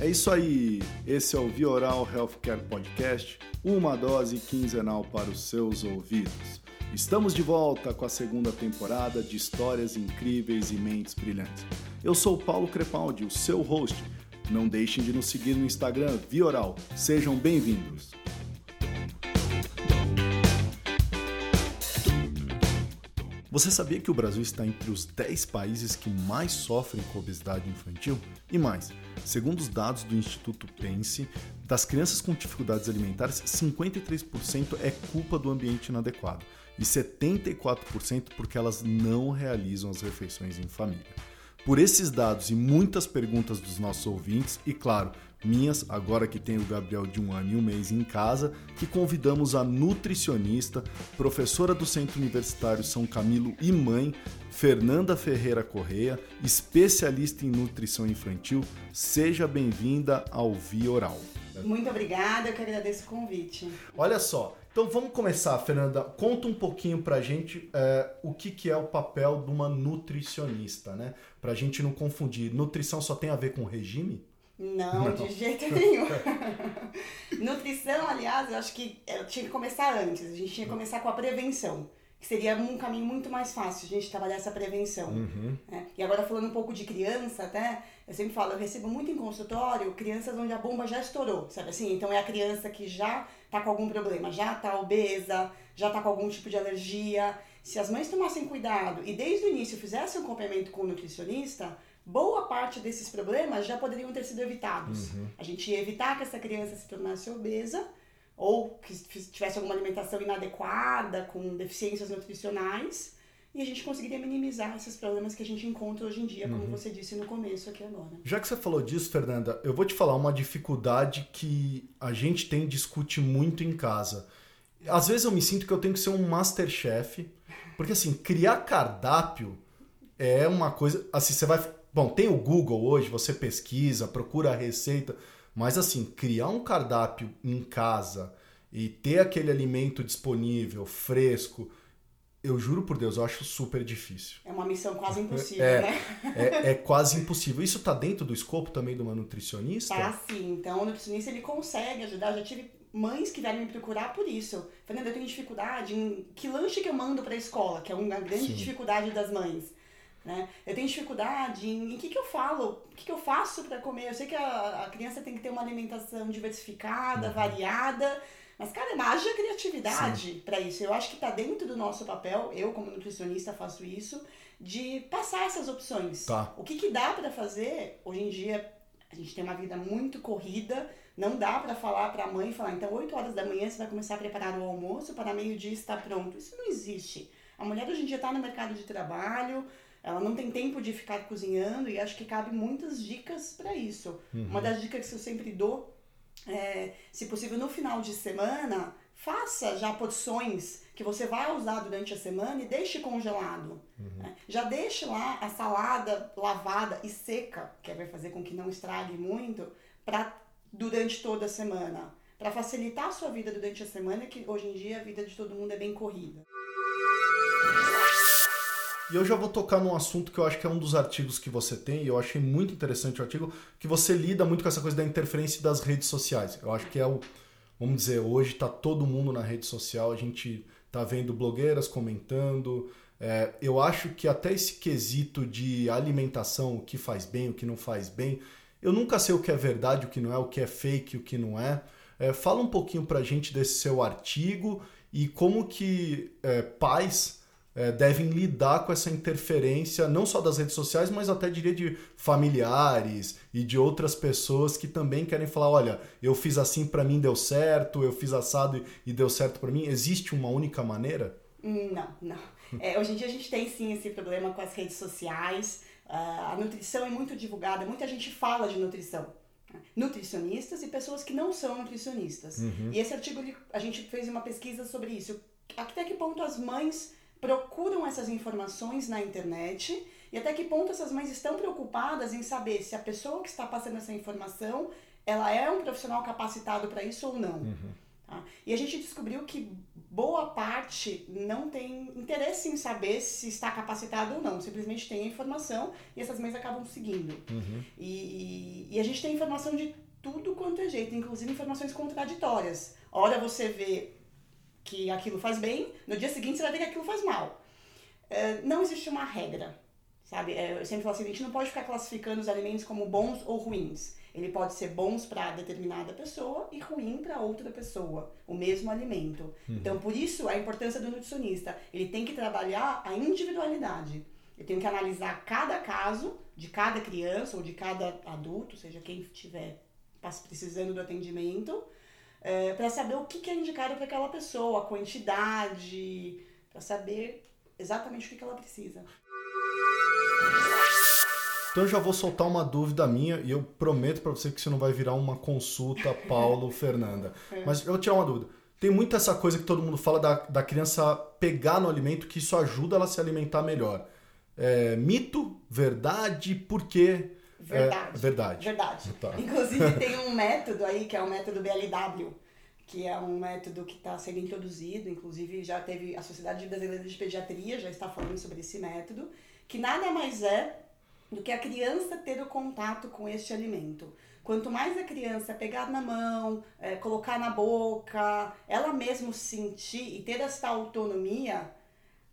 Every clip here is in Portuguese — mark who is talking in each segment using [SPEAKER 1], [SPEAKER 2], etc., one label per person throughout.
[SPEAKER 1] É isso aí, esse é o Vioral Healthcare Podcast, uma dose quinzenal para os seus ouvidos. Estamos de volta com a segunda temporada de histórias incríveis e mentes brilhantes. Eu sou Paulo Crepaldi, o seu host. Não deixem de nos seguir no Instagram Vioral. Sejam bem-vindos. Você sabia que o Brasil está entre os 10 países que mais sofrem com obesidade infantil? E mais, segundo os dados do Instituto Pense, das crianças com dificuldades alimentares, 53% é culpa do ambiente inadequado e 74% porque elas não realizam as refeições em família. Por esses dados e muitas perguntas dos nossos ouvintes, e claro, minhas, agora que tem o Gabriel de um ano e um mês em casa, que convidamos a nutricionista, professora do Centro Universitário São Camilo e mãe, Fernanda Ferreira Correia, especialista em nutrição infantil. Seja bem-vinda ao Via Oral.
[SPEAKER 2] Muito obrigada, eu que agradeço o convite.
[SPEAKER 1] Olha só, então vamos começar, Fernanda. Conta um pouquinho pra gente é, o que, que é o papel de uma nutricionista, né? Pra gente não confundir. Nutrição só tem a ver com regime?
[SPEAKER 2] Não, não. de jeito nenhum. Nutrição, aliás, eu acho que eu tinha que começar antes. A gente tinha que começar com a prevenção. Que seria um caminho muito mais fácil a gente trabalhar essa prevenção. Uhum. Né? E agora falando um pouco de criança, até, eu sempre falo, eu recebo muito em consultório crianças onde a bomba já estourou, sabe assim? Então é a criança que já tá com algum problema, já tá obesa, já tá com algum tipo de alergia. Se as mães tomassem cuidado e desde o início fizessem um acompanhamento com o nutricionista, boa parte desses problemas já poderiam ter sido evitados. Uhum. A gente ia evitar que essa criança se tornasse obesa ou que tivesse alguma alimentação inadequada, com deficiências nutricionais, e a gente conseguiria minimizar esses problemas que a gente encontra hoje em dia, como uhum. você disse no começo aqui agora.
[SPEAKER 1] Já que você falou disso, Fernanda, eu vou te falar uma dificuldade que a gente tem discute muito em casa. Às vezes eu me sinto que eu tenho que ser um masterchef, porque assim, criar cardápio é uma coisa, assim, você vai Bom, tem o Google hoje, você pesquisa, procura a receita, mas assim, criar um cardápio em casa e ter aquele alimento disponível, fresco, eu juro por Deus, eu acho super difícil.
[SPEAKER 2] É uma missão quase impossível, é,
[SPEAKER 1] né? É, é, quase impossível. Isso está dentro do escopo também de uma nutricionista?
[SPEAKER 2] Tá sim. Então, o nutricionista ele consegue ajudar. Eu já tive mães que vieram me procurar por isso. Fernanda, eu tenho dificuldade em que lanche que eu mando para a escola, que é uma grande sim. dificuldade das mães. Né? Eu tenho dificuldade em o que, que eu falo, o que, que eu faço para comer. Eu sei que a, a, criança tem que ter uma alimentação diversificada, uhum. variada, mas, cara, é haja criatividade para isso. Eu acho que está dentro do nosso papel, eu como nutricionista faço isso, de passar essas opções.
[SPEAKER 1] Tá.
[SPEAKER 2] O que, que dá para fazer? Hoje em dia a gente tem uma vida muito corrida, não dá para falar para a mãe, falar, então 8 horas da manhã você vai começar a preparar o almoço, para meio-dia estar pronto. Isso não existe. A mulher hoje em dia está no mercado de trabalho, ela não tem tempo de ficar cozinhando e acho que cabe muitas dicas para isso. Uhum. Uma das dicas que eu sempre dou é, se possível, no final de semana, faça já porções que você vai usar durante a semana e deixe congelado. Uhum. Né? Já deixe lá a salada lavada e seca, que vai fazer com que não estrague muito, para durante toda a semana. Para facilitar a sua vida durante a semana, que hoje em dia a vida de todo mundo é bem corrida.
[SPEAKER 1] E eu já vou tocar num assunto que eu acho que é um dos artigos que você tem, e eu achei muito interessante o artigo, que você lida muito com essa coisa da interferência das redes sociais. Eu acho que é o, vamos dizer, hoje está todo mundo na rede social, a gente tá vendo blogueiras comentando. É, eu acho que até esse quesito de alimentação, o que faz bem, o que não faz bem, eu nunca sei o que é verdade, o que não é, o que é fake, o que não é. é fala um pouquinho pra gente desse seu artigo e como que é, pais é, devem lidar com essa interferência, não só das redes sociais, mas até diria de familiares e de outras pessoas que também querem falar: olha, eu fiz assim para mim deu certo, eu fiz assado e deu certo para mim. Existe uma única maneira?
[SPEAKER 2] Não, não. É, hoje em dia a gente tem sim esse problema com as redes sociais. Uh, a nutrição é muito divulgada, muita gente fala de nutrição né? nutricionistas e pessoas que não são nutricionistas. Uhum. E esse artigo a gente fez uma pesquisa sobre isso. Até que ponto as mães procuram essas informações na internet e até que ponto essas mães estão preocupadas em saber se a pessoa que está passando essa informação ela é um profissional capacitado para isso ou não. Uhum. Tá? E a gente descobriu que boa parte não tem interesse em saber se está capacitado ou não. Simplesmente tem a informação e essas mães acabam seguindo. Uhum. E, e, a gente tem informação de tudo quanto é jeito, inclusive informações contraditórias. Ora você vê que aquilo faz bem, no dia seguinte você vai ver que aquilo faz mal. É, não existe uma regra, sabe? É, eu sempre falo assim, a gente não pode ficar classificando os alimentos como bons ou ruins. Ele pode ser bons para determinada pessoa e ruim para outra pessoa, o mesmo alimento. Uhum. Então, por isso, a importância do nutricionista. Ele tem que trabalhar a individualidade. Eu tenho que analisar cada caso de cada criança ou de cada adulto, seja quem estiver precisando do atendimento, é, para saber o que, que é indicado para aquela pessoa, a quantidade, para saber exatamente o que, que ela precisa.
[SPEAKER 1] Então eu já vou soltar uma dúvida minha e eu prometo para você que isso não vai virar uma consulta Paulo Fernanda. É. Mas eu vou tirar uma dúvida. Tem muito essa coisa que todo mundo fala da, da criança pegar no alimento que isso ajuda ela a se alimentar melhor. É, mito, verdade, por quê?
[SPEAKER 2] Verdade.
[SPEAKER 1] É, verdade.
[SPEAKER 2] Verdade. Tá. Inclusive tem um método aí que é o método BLW, que é um método que está sendo introduzido, inclusive já teve a Sociedade Brasileira de Pediatria já está falando sobre esse método, que nada mais é do que a criança ter o contato com este alimento. Quanto mais a criança pegar na mão, é, colocar na boca, ela mesmo sentir e ter essa autonomia,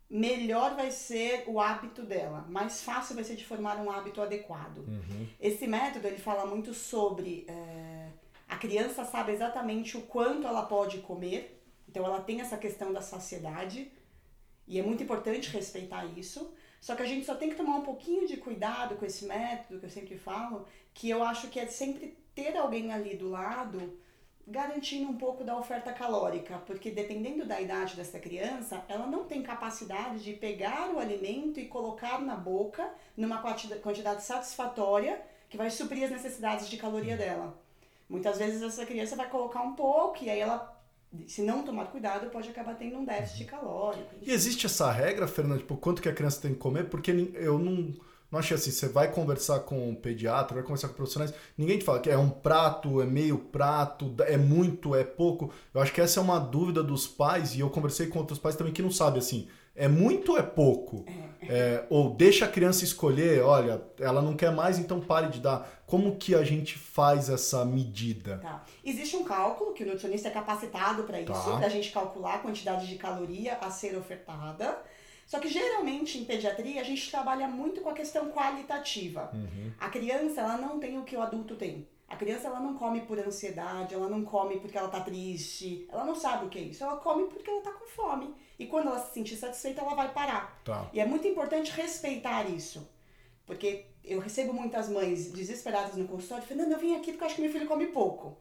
[SPEAKER 2] melhor vai ser o hábito dela, mais fácil vai ser de formar um hábito adequado. Uhum. Esse método ele fala muito sobre é, a criança sabe exatamente o quanto ela pode comer, então ela tem essa questão da saciedade e é muito importante respeitar isso. Só que a gente só tem que tomar um pouquinho de cuidado com esse método que eu sempre falo, que eu acho que é sempre ter alguém ali do lado garantindo um pouco da oferta calórica, porque dependendo da idade dessa criança, ela não tem capacidade de pegar o alimento e colocar na boca numa quantidade satisfatória que vai suprir as necessidades de caloria dela. Muitas vezes essa criança vai colocar um pouco e aí ela se não tomar cuidado, pode acabar tendo um déficit uhum. calórico.
[SPEAKER 1] E existe essa regra, Fernando, tipo, quanto que a criança tem que comer? Porque eu não, não achei assim, você vai conversar com o pediatra, vai conversar com profissionais, ninguém te fala que é um prato, é meio prato, é muito, é pouco. Eu acho que essa é uma dúvida dos pais, e eu conversei com outros pais também que não sabem, assim, é muito ou é pouco? É. É, ou deixa a criança escolher, olha, ela não quer mais, então pare de dar. Como que a gente faz essa medida?
[SPEAKER 2] Tá. Existe um cálculo que o nutricionista é capacitado para isso, tá. para a gente calcular a quantidade de caloria a ser ofertada. Só que geralmente em pediatria a gente trabalha muito com a questão qualitativa. Uhum. A criança ela não tem o que o adulto tem. A criança ela não come por ansiedade, ela não come porque ela tá triste, ela não sabe o que é isso. Ela come porque ela tá com fome. E quando ela se sentir satisfeita, ela vai parar. Tá. E é muito importante respeitar isso. Porque eu recebo muitas mães desesperadas no consultório, Fernanda, eu vim aqui porque eu acho que meu filho come pouco.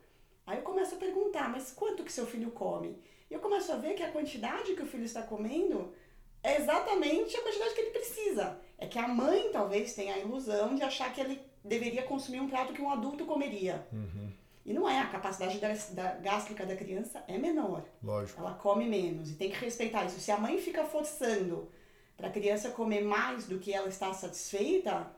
[SPEAKER 2] Aí eu começo a perguntar, mas quanto que seu filho come? E eu começo a ver que a quantidade que o filho está comendo é exatamente a quantidade que ele precisa. É que a mãe talvez tenha a ilusão de achar que ele deveria consumir um prato que um adulto comeria. Uhum. E não é, a capacidade da, da, gástrica da criança é menor.
[SPEAKER 1] Lógico.
[SPEAKER 2] Ela come menos e tem que respeitar isso. Se a mãe fica forçando para a criança comer mais do que ela está satisfeita,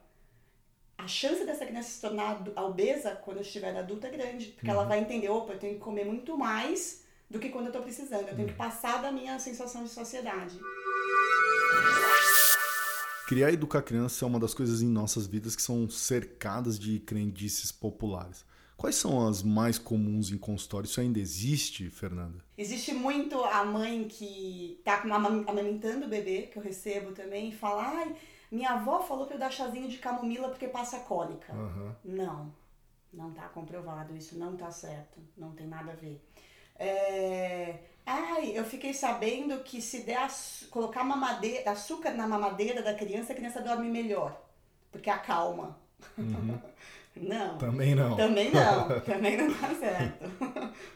[SPEAKER 2] a chance dessa criança se tornar obesa quando estiver adulta é grande. Porque uhum. ela vai entender, opa, eu tenho que comer muito mais do que quando eu estou precisando. Eu tenho uhum. que passar da minha sensação de sociedade.
[SPEAKER 1] Criar e educar criança é uma das coisas em nossas vidas que são cercadas de crendices populares. Quais são as mais comuns em consultório? Isso ainda existe, Fernanda?
[SPEAKER 2] Existe muito a mãe que tá amamentando o bebê, que eu recebo também, e fala: ai, minha avó falou para eu dar chazinho de camomila porque passa cólica. Uhum. Não, não tá comprovado, isso não tá certo, não tem nada a ver. É... Ai, eu fiquei sabendo que se der colocar mamadeira, açúcar na mamadeira da criança, a criança dorme melhor, porque acalma. Uhum. Não.
[SPEAKER 1] Também não.
[SPEAKER 2] Também não. também não tá certo.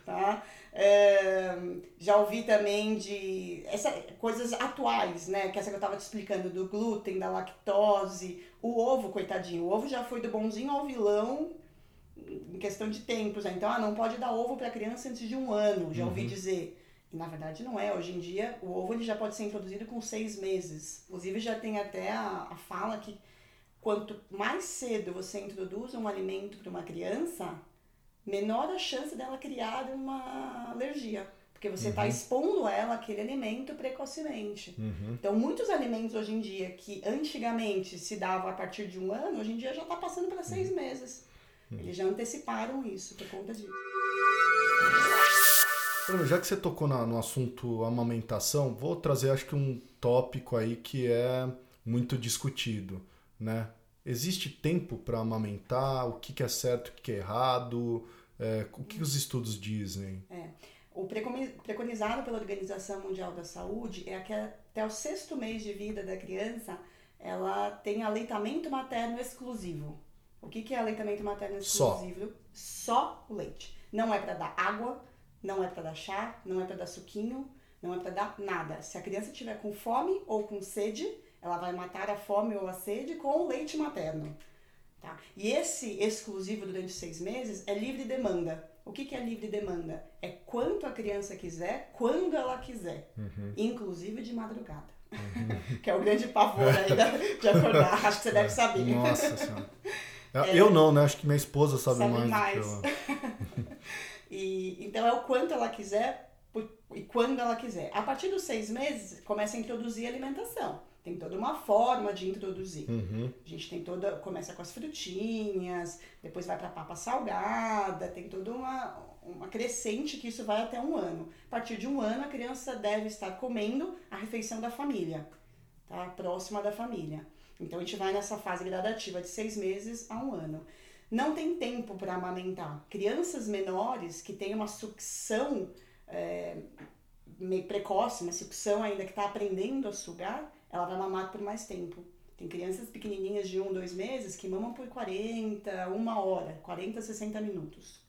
[SPEAKER 2] tá? É, já ouvi também de essa, coisas atuais, né? Que essa que eu tava te explicando, do glúten, da lactose, o ovo, coitadinho. O ovo já foi do bonzinho ao vilão em questão de tempos. Né? Então, ah, não pode dar ovo para criança antes de um ano, já ouvi uhum. dizer. E na verdade não é. Hoje em dia, o ovo ele já pode ser introduzido com seis meses. Inclusive, já tem até a, a fala que quanto mais cedo você introduz um alimento para uma criança, menor a chance dela criar uma alergia. porque você está uhum. expondo ela aquele alimento precocemente.
[SPEAKER 1] Uhum.
[SPEAKER 2] Então, muitos alimentos hoje em dia que antigamente se dava a partir de um ano, hoje em dia já está passando para seis uhum. meses. Uhum. Eles já anteciparam isso por conta disso.
[SPEAKER 1] Já que você tocou na, no assunto amamentação, vou trazer acho que um tópico aí que é muito discutido, né? Existe tempo para amamentar? O que, que, é certo, o que, que é errado? É, o que os estudos dizem?
[SPEAKER 2] É. O preconizado pela Organização Mundial da Saúde é que até o sexto mês de vida da criança ela tem aleitamento materno exclusivo. O que, que é aleitamento materno exclusivo? Só, Só o leite. Não é para dar água, não é para dar chá, não é para dar suquinho, não é para dar nada. Se a criança tiver com fome ou com sede, ela vai matar a fome ou a sede com o leite materno. Tá? E esse exclusivo durante seis meses é livre demanda. O que, que é livre demanda? É quanto a criança quiser, quando ela quiser,
[SPEAKER 1] uhum.
[SPEAKER 2] inclusive de madrugada. Uhum. que é o grande pavor aí de acordar. Acho que você deve saber.
[SPEAKER 1] Nossa Senhora. É, eu não, né? Acho que minha esposa sabe,
[SPEAKER 2] sabe
[SPEAKER 1] mais.
[SPEAKER 2] mais. e, então é o quanto ela quiser e quando ela quiser. A partir dos seis meses, começa a introduzir alimentação tem toda uma forma de introduzir.
[SPEAKER 1] Uhum.
[SPEAKER 2] A gente tem toda. Começa com as frutinhas, depois vai para papa salgada, tem toda uma, uma crescente que isso vai até um ano. A partir de um ano, a criança deve estar comendo a refeição da família, tá? Próxima da família. Então a gente vai nessa fase gradativa de seis meses a um ano. Não tem tempo para amamentar. Crianças menores que têm uma sucção é, meio precoce, uma sucção ainda que está aprendendo a sugar, ela vai mamar por mais tempo. Tem crianças pequenininhas de 1, um, 2 meses que mamam por 40, uma hora, 40, 60 minutos.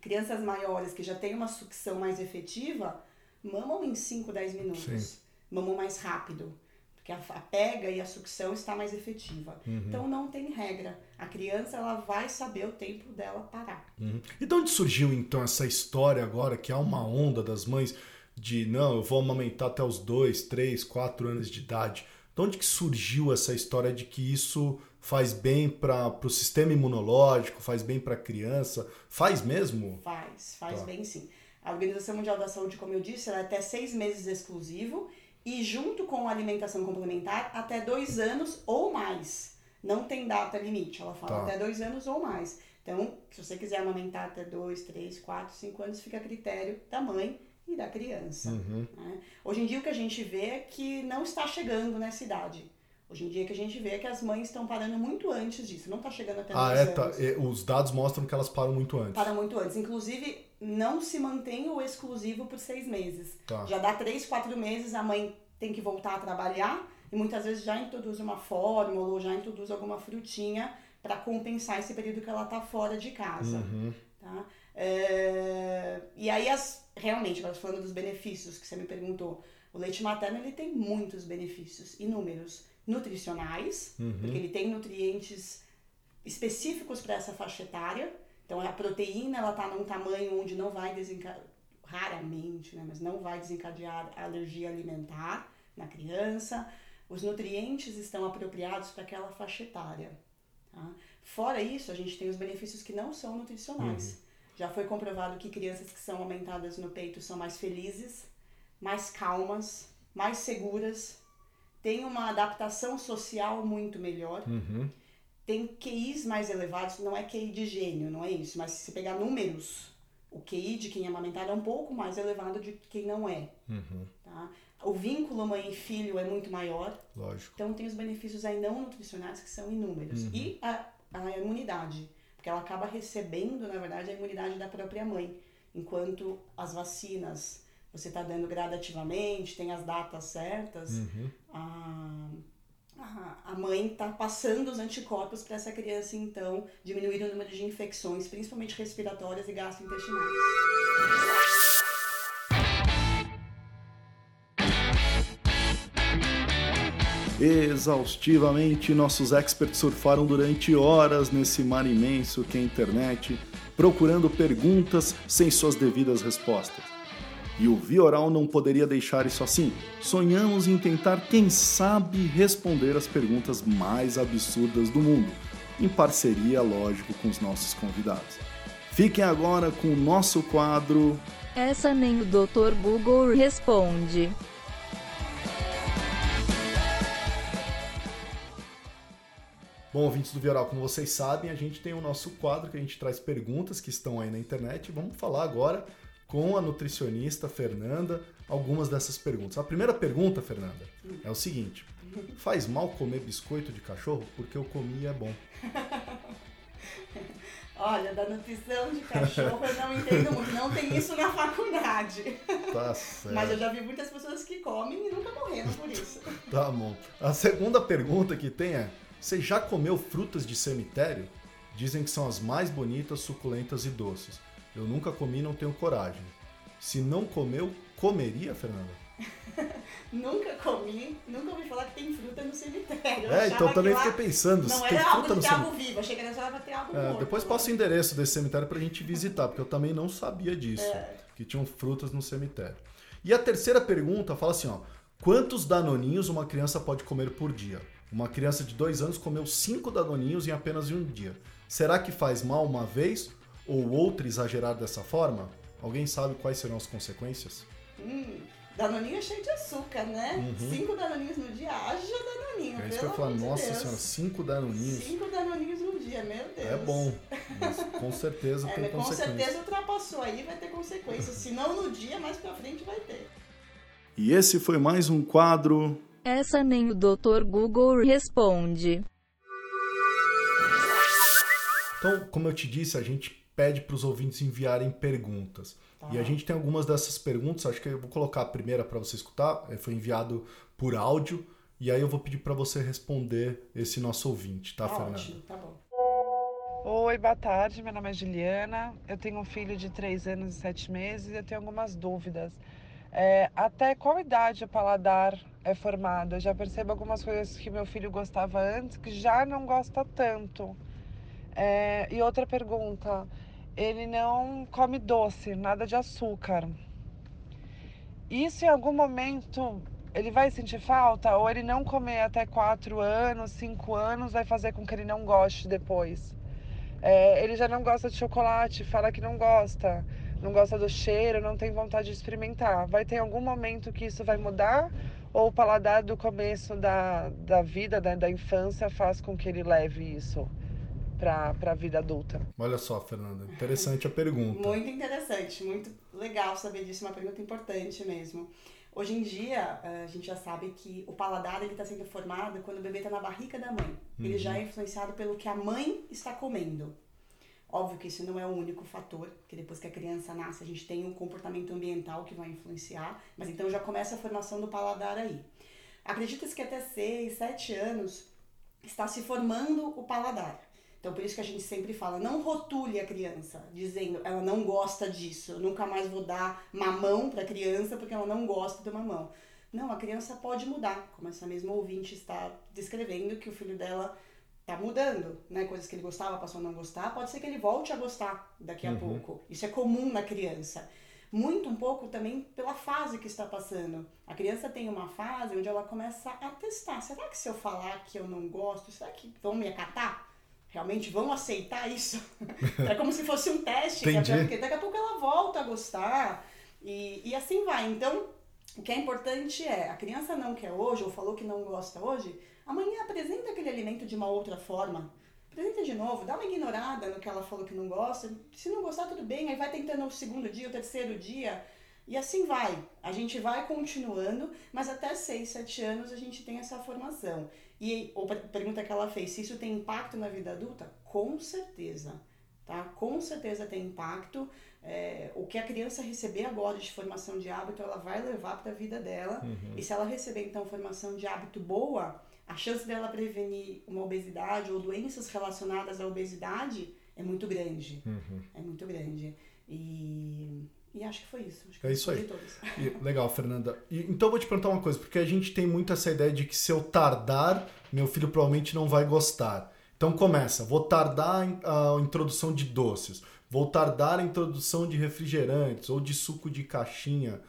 [SPEAKER 2] Crianças maiores que já têm uma sucção mais efetiva, mamam em 5, 10 minutos. Sim. Mamam mais rápido, porque a, pega e a sucção está mais efetiva.
[SPEAKER 1] Uhum.
[SPEAKER 2] Então não tem regra. A criança ela vai saber o tempo dela parar.
[SPEAKER 1] Uhum. E de onde surgiu então essa história agora que há uma onda das mães de não, eu vou amamentar até os 2, 3, 4 anos de idade. De onde que surgiu essa história de que isso faz bem para o sistema imunológico, faz bem para a criança? Faz mesmo?
[SPEAKER 2] Faz, faz tá. bem sim. A Organização Mundial da Saúde, como eu disse, ela é até seis meses exclusivo e junto com a alimentação complementar até dois anos ou mais. Não tem data limite, ela fala tá. até dois anos ou mais. Então, se você quiser amamentar até dois, três, quatro, cinco anos, fica a critério da mãe e da criança.
[SPEAKER 1] Uhum.
[SPEAKER 2] Né? Hoje em dia o que a gente vê é que não está chegando nessa idade. Hoje em dia o que a gente vê é que as mães estão parando muito antes disso, não está chegando até
[SPEAKER 1] Ah, é, tá. os dados mostram que elas param muito antes.
[SPEAKER 2] Param muito antes. Inclusive, não se mantém o exclusivo por seis meses.
[SPEAKER 1] Tá.
[SPEAKER 2] Já dá três, quatro meses, a mãe tem que voltar a trabalhar e muitas vezes já introduz uma fórmula ou já introduz alguma frutinha para compensar esse período que ela está fora de casa.
[SPEAKER 1] Uhum.
[SPEAKER 2] Tá? É... E aí, as... realmente, falando dos benefícios que você me perguntou, o leite materno ele tem muitos benefícios, inúmeros, nutricionais,
[SPEAKER 1] uhum.
[SPEAKER 2] porque ele tem nutrientes específicos para essa faixa etária. Então, a proteína ela está num tamanho onde não vai desencadear, raramente, né, mas não vai desencadear alergia alimentar na criança. Os nutrientes estão apropriados para aquela faixa etária. Tá? Fora isso, a gente tem os benefícios que não são nutricionais. Uhum. Já foi comprovado que crianças que são aumentadas no peito são mais felizes, mais calmas, mais seguras, têm uma adaptação social muito melhor,
[SPEAKER 1] uhum.
[SPEAKER 2] tem QIs mais elevados, não é QI de gênio, não é isso, mas se pegar números, o QI de quem é amamentado é um pouco mais elevado de quem não é.
[SPEAKER 1] Uhum.
[SPEAKER 2] Tá? O vínculo mãe e filho é muito maior.
[SPEAKER 1] Lógico.
[SPEAKER 2] Então tem os benefícios aí não nutricionais que são inúmeros.
[SPEAKER 1] Uhum.
[SPEAKER 2] E a, a imunidade porque ela acaba recebendo, na verdade, a imunidade da própria mãe. Enquanto as vacinas você está dando gradativamente, tem as datas certas,
[SPEAKER 1] uhum.
[SPEAKER 2] a, a, a mãe está passando os anticorpos para essa criança, então, diminuir o número de infecções, principalmente respiratórias e gastrointestinais.
[SPEAKER 1] Exaustivamente. Nossos experts surfaram durante horas nesse mar imenso que é a internet, procurando perguntas sem suas devidas respostas. E o Vioral não poderia deixar isso assim. Sonhamos em tentar, quem sabe, responder as perguntas mais absurdas do mundo, em parceria, lógico, com os nossos convidados. Fiquem agora com o nosso quadro
[SPEAKER 3] Essa nem o Dr. Google responde.
[SPEAKER 1] Bom, ouvintes do Vioral, como vocês sabem, a gente tem o nosso quadro que a gente traz perguntas que estão aí na internet. Vamos falar agora com a nutricionista Fernanda algumas dessas perguntas. A primeira pergunta, Fernanda, é o seguinte: faz mal comer biscoito de cachorro? Porque eu comi é bom.
[SPEAKER 2] Olha, da nutrição de cachorro eu não entendo muito. Não tem isso na faculdade.
[SPEAKER 1] Tá certo.
[SPEAKER 2] Mas eu já vi muitas pessoas que comem e nunca morreram por isso.
[SPEAKER 1] Tá bom. A segunda pergunta que tem é: você já comeu frutas de cemitério? Dizem que são as mais bonitas, suculentas e doces. Eu nunca comi não tenho coragem. Se não comeu, comeria, Fernanda?
[SPEAKER 2] nunca comi, nunca ouvi falar que tem fruta no cemitério. Eu
[SPEAKER 1] É, então também
[SPEAKER 2] que
[SPEAKER 1] fiquei pensando,
[SPEAKER 2] Não
[SPEAKER 1] se tem
[SPEAKER 2] era algo
[SPEAKER 1] fruta no
[SPEAKER 2] ter algo vivo, achei que era só ter algo
[SPEAKER 1] É,
[SPEAKER 2] morto.
[SPEAKER 1] depois passa o endereço desse cemitério pra gente visitar, porque eu também não sabia disso,
[SPEAKER 2] É.
[SPEAKER 1] que tinham frutas no cemitério. E a terceira pergunta fala assim, ó, quantos danoninhos uma criança pode comer por dia? Uma criança de dois anos comeu cinco danoninhos em apenas um dia. Será que faz mal uma vez ou outra exagerar dessa forma? Alguém sabe quais serão as consequências?
[SPEAKER 2] Hum, danoninho é cheio de açúcar, né? Cinco danoninhos no dia, haja danoninho,
[SPEAKER 1] Uhum. É isso que eu falo, nossa
[SPEAKER 2] Deus.
[SPEAKER 1] senhora, cinco danoninhos.
[SPEAKER 2] Cinco danoninhos no dia, meu Deus.
[SPEAKER 1] É bom, mas com certeza
[SPEAKER 2] É,
[SPEAKER 1] tem
[SPEAKER 2] mas com
[SPEAKER 1] consequências.
[SPEAKER 2] certeza ultrapassou aí, vai ter consequências. Se não no dia, mais pra frente vai ter.
[SPEAKER 1] E esse foi mais um quadro
[SPEAKER 3] Essa nem o Dr. Google responde.
[SPEAKER 1] Então, como eu te disse, a gente pede para os ouvintes enviarem perguntas. E a gente tem algumas dessas perguntas, acho que eu vou colocar a primeira para você escutar, eh, foi enviado por áudio, e aí eu vou pedir para você responder esse nosso ouvinte, tá, Fernanda?
[SPEAKER 2] Ótimo, tá bom.
[SPEAKER 4] Oi, boa tarde. Meu nome é Juliana. Eu tenho um filho de 3 anos e 7 meses e eu tenho algumas dúvidas. É, até qual idade o paladar é formado? Eu já percebo algumas coisas que meu filho gostava antes que já não gosta tanto. É, e outra pergunta: ele não come doce, nada de açúcar. Isso em algum momento ele vai sentir falta? Ou ele não comer até 4 anos, 5 anos vai fazer com que ele não goste depois? É, ele já não gosta de chocolate, fala que não gosta, não gosta do cheiro, não tem vontade de experimentar. Vai ter algum momento que isso vai mudar? Ou o paladar do começo da, da vida, da, da infância, faz com que ele leve isso para a vida adulta?
[SPEAKER 1] Olha só, Fernanda, interessante a pergunta.
[SPEAKER 2] Muito interessante, muito legal saber disso, uma pergunta importante mesmo. Hoje em dia, eh, a gente já sabe que o paladar ele está sendo formado quando o bebê está na barriga da mãe. Ele já é influenciado pelo que a mãe está comendo. Óbvio que isso não é o único fator, que depois que a criança nasce, a gente tem um comportamento ambiental que vai influenciar, mas então já começa a formação do paladar aí. Acredita-se que até 6, 7 anos está se formando o paladar. Então, por isso que a gente sempre fala, não rotule a criança, dizendo ela não gosta disso, eu nunca mais vou dar mamão para a criança porque ela não gosta do mamão. Não, a criança pode mudar, como essa mesma ouvinte está descrevendo que o filho dela tá mudando, né? Coisas que ele gostava passou a não gostar, pode ser que ele volte a gostar daqui a pouco. Isso é comum na criança. Muito um pouco também pela fase que está passando. A criança tem uma fase onde ela começa a testar. Será que se eu falar que eu não gosto, será que vão me acatar? Realmente vão aceitar isso? é como se fosse um teste, porque daqui a pouco ela volta a gostar e, e assim vai. Então, o que é importante é, a criança não quer hoje, ou falou que não gosta hoje, amanhã apresenta aquele alimento de uma outra forma. Apresenta de novo, dá uma ignorada no que ela falou que não gosta. Se não gostar, tudo bem, aí vai tentando o segundo dia, o terceiro dia. E assim vai. A gente vai continuando, mas até 6, 7 anos a gente tem essa formação. E a pergunta que ela fez, se isso tem impacto na vida adulta? Com certeza. Tá? Com certeza tem impacto. É, o que a criança receber agora de formação de hábito, ela vai levar para a vida dela. E se ela receber, então, formação de hábito boa, a chance dela prevenir uma obesidade ou doenças relacionadas à obesidade é muito grande. É muito grande. E, e acho que foi isso. Acho que
[SPEAKER 1] É isso aí. E- legal, Fernanda. E- então eu vou te perguntar uma coisa, porque a gente tem muito essa ideia de que se eu tardar, meu filho provavelmente não vai gostar. Então começa, vou tardar a introdução de doces, vou tardar a introdução de refrigerantes ou de suco de caixinha.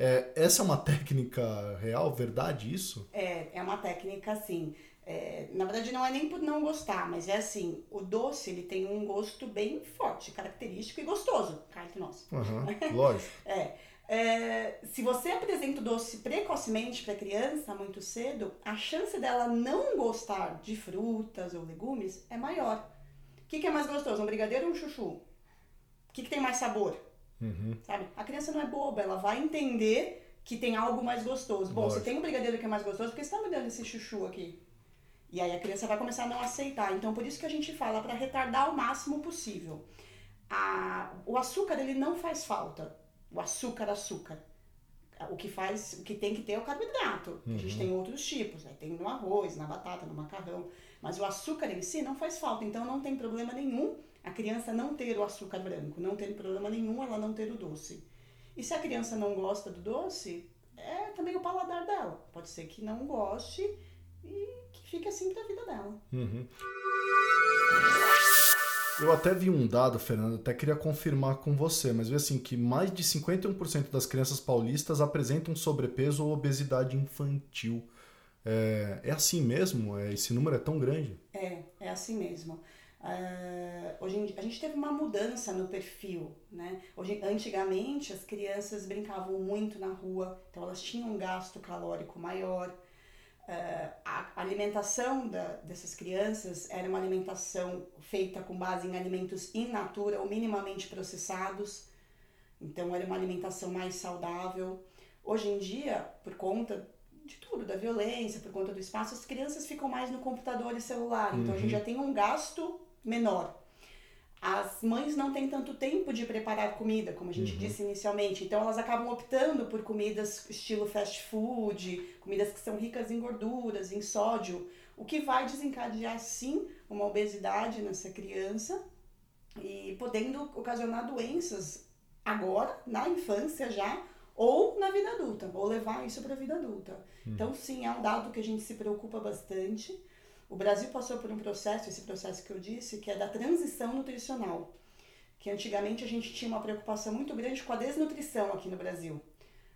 [SPEAKER 1] É, essa é uma técnica real, verdade isso?
[SPEAKER 2] É, é uma técnica assim. É, na verdade, não é nem por não gostar, mas é assim: o doce ele tem um gosto bem forte, característico e gostoso. Cá entre nós.
[SPEAKER 1] Uhum, lógico.
[SPEAKER 2] é, é, se você apresenta o doce precocemente para a criança, muito cedo, a chance dela não gostar de frutas ou legumes é maior. O que, que é mais gostoso, um brigadeiro ou um chuchu? O que, que tem mais sabor?
[SPEAKER 1] Uhum.
[SPEAKER 2] Sabe? A criança não é boba, ela vai entender que tem algo mais gostoso. Bom,
[SPEAKER 1] Lógico.
[SPEAKER 2] se tem um brigadeiro que é mais gostoso, por que você está me dando esse chuchu aqui? E aí a criança vai começar a não aceitar. Então, por isso que a gente fala para retardar o máximo possível. A, o açúcar, ele não faz falta. O açúcar, açúcar. O que faz, o que tem que ter é o carboidrato. A gente tem outros tipos, né? tem no arroz, na batata, no macarrão. Mas o açúcar em si não faz falta. Então, não tem problema nenhum a criança não ter o açúcar branco. Não tem problema nenhum ela não ter o doce. E se a criança não gosta do doce, é também o paladar dela. Pode ser que não goste e que fique assim pra vida dela.
[SPEAKER 1] Uhum. Eu até vi um dado, Fernando, até queria confirmar com você, mas vi assim que mais de 51% das crianças paulistas apresentam sobrepeso ou obesidade infantil. É, é assim mesmo? É, esse número é tão grande?
[SPEAKER 2] É, é assim mesmo. Uh, hoje em a gente teve uma mudança no perfil, né? Hoje, antigamente as crianças brincavam muito na rua, então elas tinham um gasto calórico maior. Uh, a alimentação da, dessas crianças era uma alimentação feita com base em alimentos in natura ou minimamente processados, então era uma alimentação mais saudável. Hoje em dia, por conta de tudo, da violência, por conta do espaço, as crianças ficam mais no computador e celular, então a gente já tem um gasto menor. As mães não têm tanto tempo de preparar comida, como a gente uhum. disse inicialmente, então elas acabam optando por comidas estilo fast food, comidas que são ricas em gorduras, em sódio, o que vai desencadear sim uma obesidade nessa criança e podendo ocasionar doenças agora, na infância já, ou na vida adulta, ou levar isso para a vida adulta. Uhum. Então, sim, é um dado que a gente se preocupa bastante. O Brasil passou por um processo, esse processo que eu disse, que é da transição nutricional. Que antigamente a gente tinha uma preocupação muito grande com a desnutrição aqui no Brasil.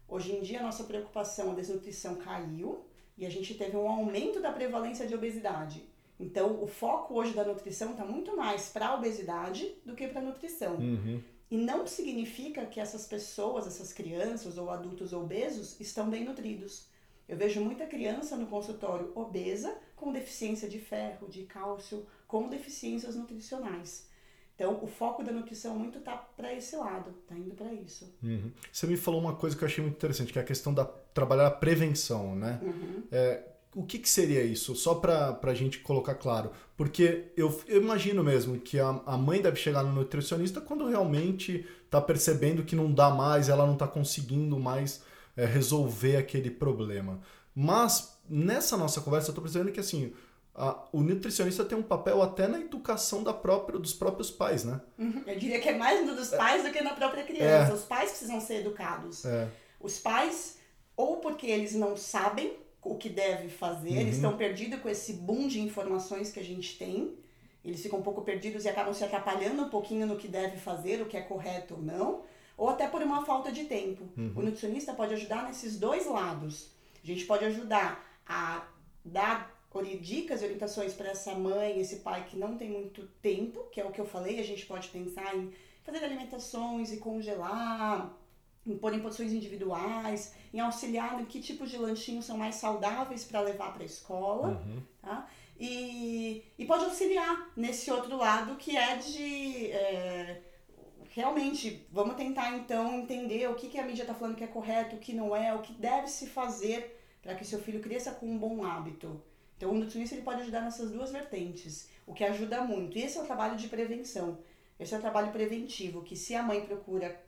[SPEAKER 2] Hoje em dia a nossa preocupação, a desnutrição caiu e a gente teve um aumento da prevalência de obesidade. Então o foco hoje da nutrição está muito mais para a obesidade do que para a nutrição.
[SPEAKER 1] Uhum.
[SPEAKER 2] E não significa que essas pessoas, essas crianças ou adultos obesos estão bem nutridos. Eu vejo muita criança no consultório obesa com deficiência de ferro, de cálcio, com deficiências nutricionais. Então, o foco da nutrição muito tá para esse lado, tá indo para isso.
[SPEAKER 1] Uhum. Você me falou uma coisa que eu achei muito interessante, que é a questão da trabalhar a prevenção, né?
[SPEAKER 2] Uhum.
[SPEAKER 1] É, o que, que, seria isso? Só para a gente colocar claro. Porque eu, eu imagino mesmo que a, a, mãe deve chegar no nutricionista quando realmente está percebendo que não dá mais, ela não está conseguindo mais é, resolver aquele problema. Mas nessa nossa conversa eu estou percebendo que assim a, o nutricionista tem um papel até na educação da própria, dos próprios pais, né?
[SPEAKER 2] Uhum. Eu diria que é mais no dos pais do que na própria criança. É. Os pais precisam ser educados.
[SPEAKER 1] É.
[SPEAKER 2] Os pais, ou porque eles não sabem o que deve fazer, uhum. eles estão perdidos com esse boom de informações que a gente tem. Eles ficam um pouco perdidos e acabam se atrapalhando um pouquinho no que deve fazer, o que é correto ou não ou até por uma falta de tempo.
[SPEAKER 1] Uhum.
[SPEAKER 2] O nutricionista pode ajudar nesses dois lados. A gente pode ajudar a dar dicas e orientações para essa mãe, esse pai que não tem muito tempo, que é o que eu falei, a gente pode pensar em fazer alimentações e congelar, em pôr em posições individuais, em auxiliar em que tipos de lanchinhos são mais saudáveis para levar para a escola,
[SPEAKER 1] uhum.
[SPEAKER 2] tá? E, e pode auxiliar nesse outro lado que é de é, realmente, vamos tentar então entender o que, que a mídia está falando que é correto, o que não é, o que deve se fazer para que seu filho cresça com um bom hábito. Então, o nutricionista ele pode ajudar nessas duas vertentes, o que ajuda muito. E esse é o trabalho de prevenção. Esse é o trabalho preventivo, que se a mãe procura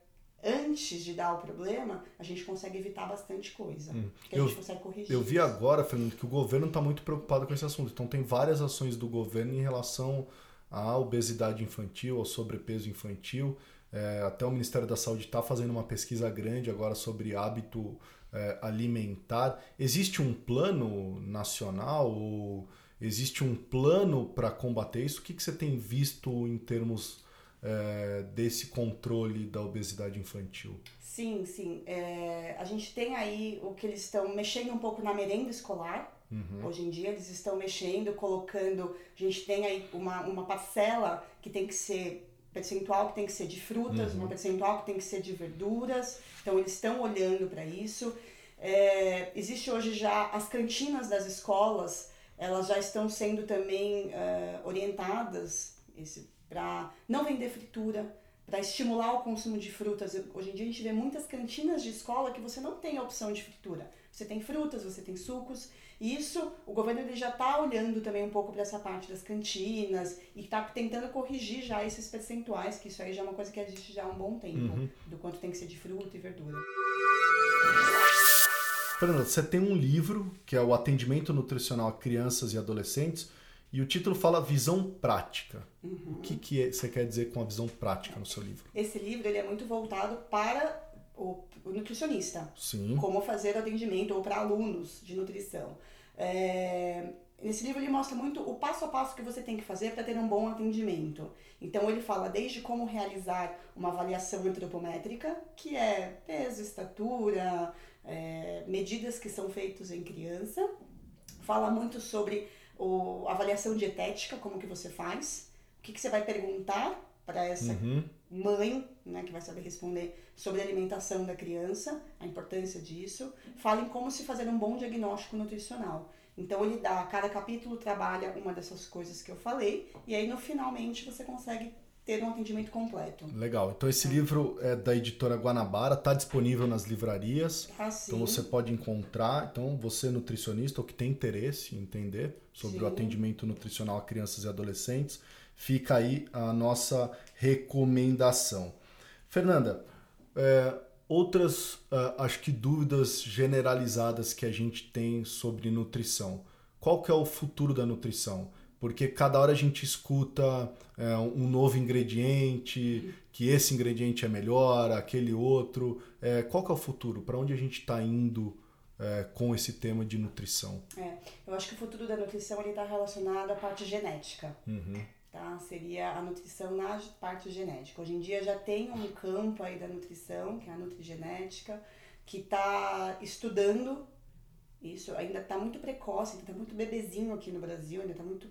[SPEAKER 2] antes de dar o problema, a gente consegue evitar bastante coisa.
[SPEAKER 1] Hum.
[SPEAKER 2] Que a
[SPEAKER 1] eu,
[SPEAKER 2] gente consegue corrigir.
[SPEAKER 1] Eu vi agora, Fernando, que o governo está muito preocupado com esse assunto. Então, tem várias ações do governo em relação à obesidade infantil, ao sobrepeso infantil. É, até o Ministério da Saúde está fazendo uma pesquisa grande agora sobre hábito é, alimentar. Existe um plano nacional ou existe um plano para combater isso? O que, que você tem visto em termos é, desse controle da obesidade infantil?
[SPEAKER 2] Sim, sim. É, a gente tem aí o que eles estão mexendo um pouco na merenda escolar. Uhum. Hoje em dia eles estão mexendo, colocando. A gente tem aí uma, uma parcela que tem que ser percentual que tem que ser de frutas, uhum. uma percentual que tem que ser de verduras. Então eles estão olhando para isso. É, existe hoje já as cantinas das escolas, elas já estão sendo também uh, orientadas para não vender fritura, para estimular o consumo de frutas. Hoje em dia a gente vê muitas cantinas de escola que você não tem a opção de fritura. Você tem frutas, você tem sucos. E isso, o governo ele já está olhando também um pouco para essa parte das cantinas e está tentando corrigir já esses percentuais, que isso aí já é uma coisa que existe já há um bom tempo, uhum. do quanto tem que ser de fruta e verdura.
[SPEAKER 1] Fernanda, você tem um livro que é o Atendimento Nutricional a Crianças e Adolescentes e o título fala visão prática. Uhum. O que, que é, você quer dizer com a visão prática no seu livro?
[SPEAKER 2] Esse livro ele é muito voltado para o, o nutricionista.
[SPEAKER 1] Sim.
[SPEAKER 2] Como fazer atendimento ou para alunos de nutrição. É, nesse livro ele mostra muito o passo a passo que você tem que fazer para ter um bom atendimento. Então ele fala desde como realizar uma avaliação antropométrica, que é peso, estatura, é, medidas que são feitas em criança. Fala muito sobre o, avaliação dietética, como que você faz, o que, que você vai perguntar para essa uhum. mãe, né, que vai saber responder sobre a alimentação da criança, a importância disso. Fala em como se fazer um bom diagnóstico nutricional. Então ele dá, cada capítulo trabalha uma dessas coisas que eu falei, e aí no finalmente você consegue ter um atendimento completo.
[SPEAKER 1] Legal. Então esse é. livro é da editora Guanabara, está disponível nas livrarias.
[SPEAKER 2] Ah,
[SPEAKER 1] então você pode encontrar. Então você nutricionista ou que tem interesse em entender sobre sim. o atendimento nutricional a crianças e adolescentes, fica aí a nossa recomendação. Fernanda, é, outras uh, acho que dúvidas generalizadas que a gente tem sobre nutrição. Qual que é o futuro da nutrição? Porque cada hora a gente escuta é, um novo ingrediente, que esse ingrediente é melhor, aquele outro. É, qual que é o futuro? Para onde a gente está indo é, com esse tema de nutrição?
[SPEAKER 2] É, eu acho que o futuro da nutrição está relacionado à parte genética.
[SPEAKER 1] Uhum.
[SPEAKER 2] Tá? Seria a nutrição na parte genética. Hoje em dia já tem um campo aí da nutrição, que é a nutrigenética, que está estudando isso. Ainda está muito precoce, ainda está muito bebezinho aqui no Brasil, ainda está muito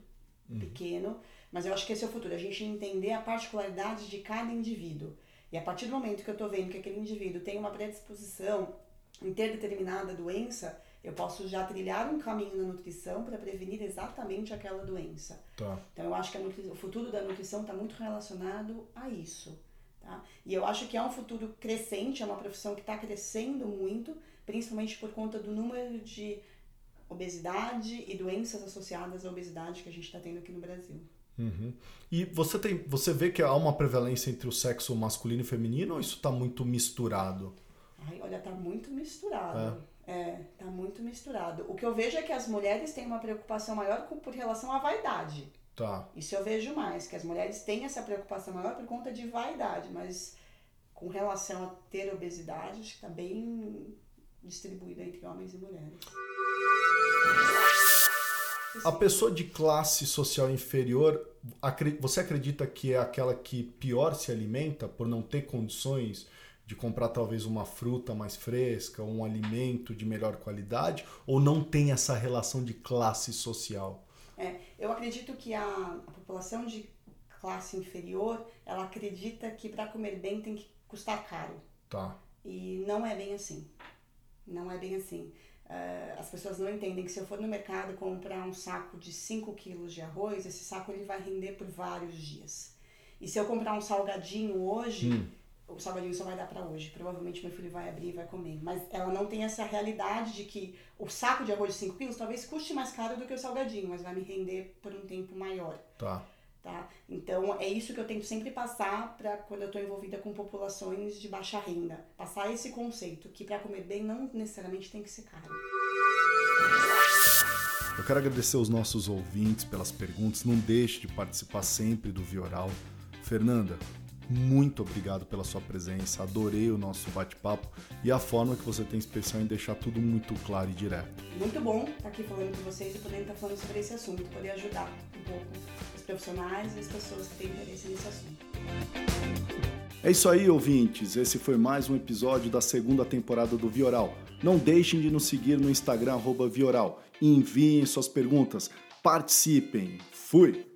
[SPEAKER 2] uhum. pequeno, mas eu acho que esse é o futuro, a gente entender a particularidade de cada indivíduo. E a partir do momento que eu estou vendo que aquele indivíduo tem uma predisposição em ter determinada doença, eu posso já trilhar um caminho na nutrição para prevenir exatamente aquela doença.
[SPEAKER 1] Tá.
[SPEAKER 2] Então eu acho que o futuro da nutrição está muito relacionado a isso. Tá? E eu acho que é um futuro crescente, é uma profissão que está crescendo muito, principalmente por conta do número de obesidade e doenças associadas à obesidade que a gente está tendo aqui no Brasil.
[SPEAKER 1] Uhum. E você tem, você vê que há uma prevalência entre o sexo masculino e feminino ou isso está muito misturado?
[SPEAKER 2] Ai, olha, tá muito misturado. É. é, tá muito misturado. O que eu vejo é que as mulheres têm uma preocupação maior com, por relação à vaidade.
[SPEAKER 1] Tá.
[SPEAKER 2] Isso eu vejo mais, que as mulheres têm essa preocupação maior por conta de vaidade, mas com relação a ter obesidade, acho que está bem distribuída entre homens e mulheres.
[SPEAKER 1] A pessoa de classe social inferior, você acredita que é aquela que pior se alimenta por não ter condições de comprar talvez uma fruta mais fresca, um alimento de melhor qualidade, ou não tem essa relação de classe social?
[SPEAKER 2] É, eu acredito que a, a população de classe inferior, ela acredita que para comer bem tem que custar caro.
[SPEAKER 1] Tá.
[SPEAKER 2] E não é bem assim. Não é bem assim. Uh, as pessoas não entendem que se eu for no mercado comprar um saco de 5 quilos de arroz, esse saco ele vai render por vários dias. E se eu comprar um salgadinho hoje, hum. o salgadinho só vai dar para hoje. Provavelmente meu filho vai abrir e vai comer. Mas ela não tem essa realidade de que o saco de arroz de 5 quilos talvez custe mais caro do que o salgadinho, mas vai me render por um tempo maior.
[SPEAKER 1] Tá.
[SPEAKER 2] Tá? Então é isso que eu tento sempre passar para quando eu estou envolvida com populações de baixa renda, passar esse conceito que para comer bem não necessariamente tem que ser caro.
[SPEAKER 1] Eu quero agradecer aos nossos ouvintes pelas perguntas. Não deixe de participar sempre do Vioral. Fernanda, muito obrigado pela sua presença. Adorei o nosso bate-papo e a forma que você tem especial em deixar tudo muito claro e direto.
[SPEAKER 2] Muito bom estar aqui falando com vocês e poder estar falando sobre esse assunto, poder ajudar um pouco os profissionais e as pessoas que têm interesse nesse assunto.
[SPEAKER 1] É isso aí, ouvintes. Esse foi mais um episódio da segunda temporada do Vioral Não deixem de nos seguir no Instagram, arroba Vioral. Enviem suas perguntas, participem. Fui!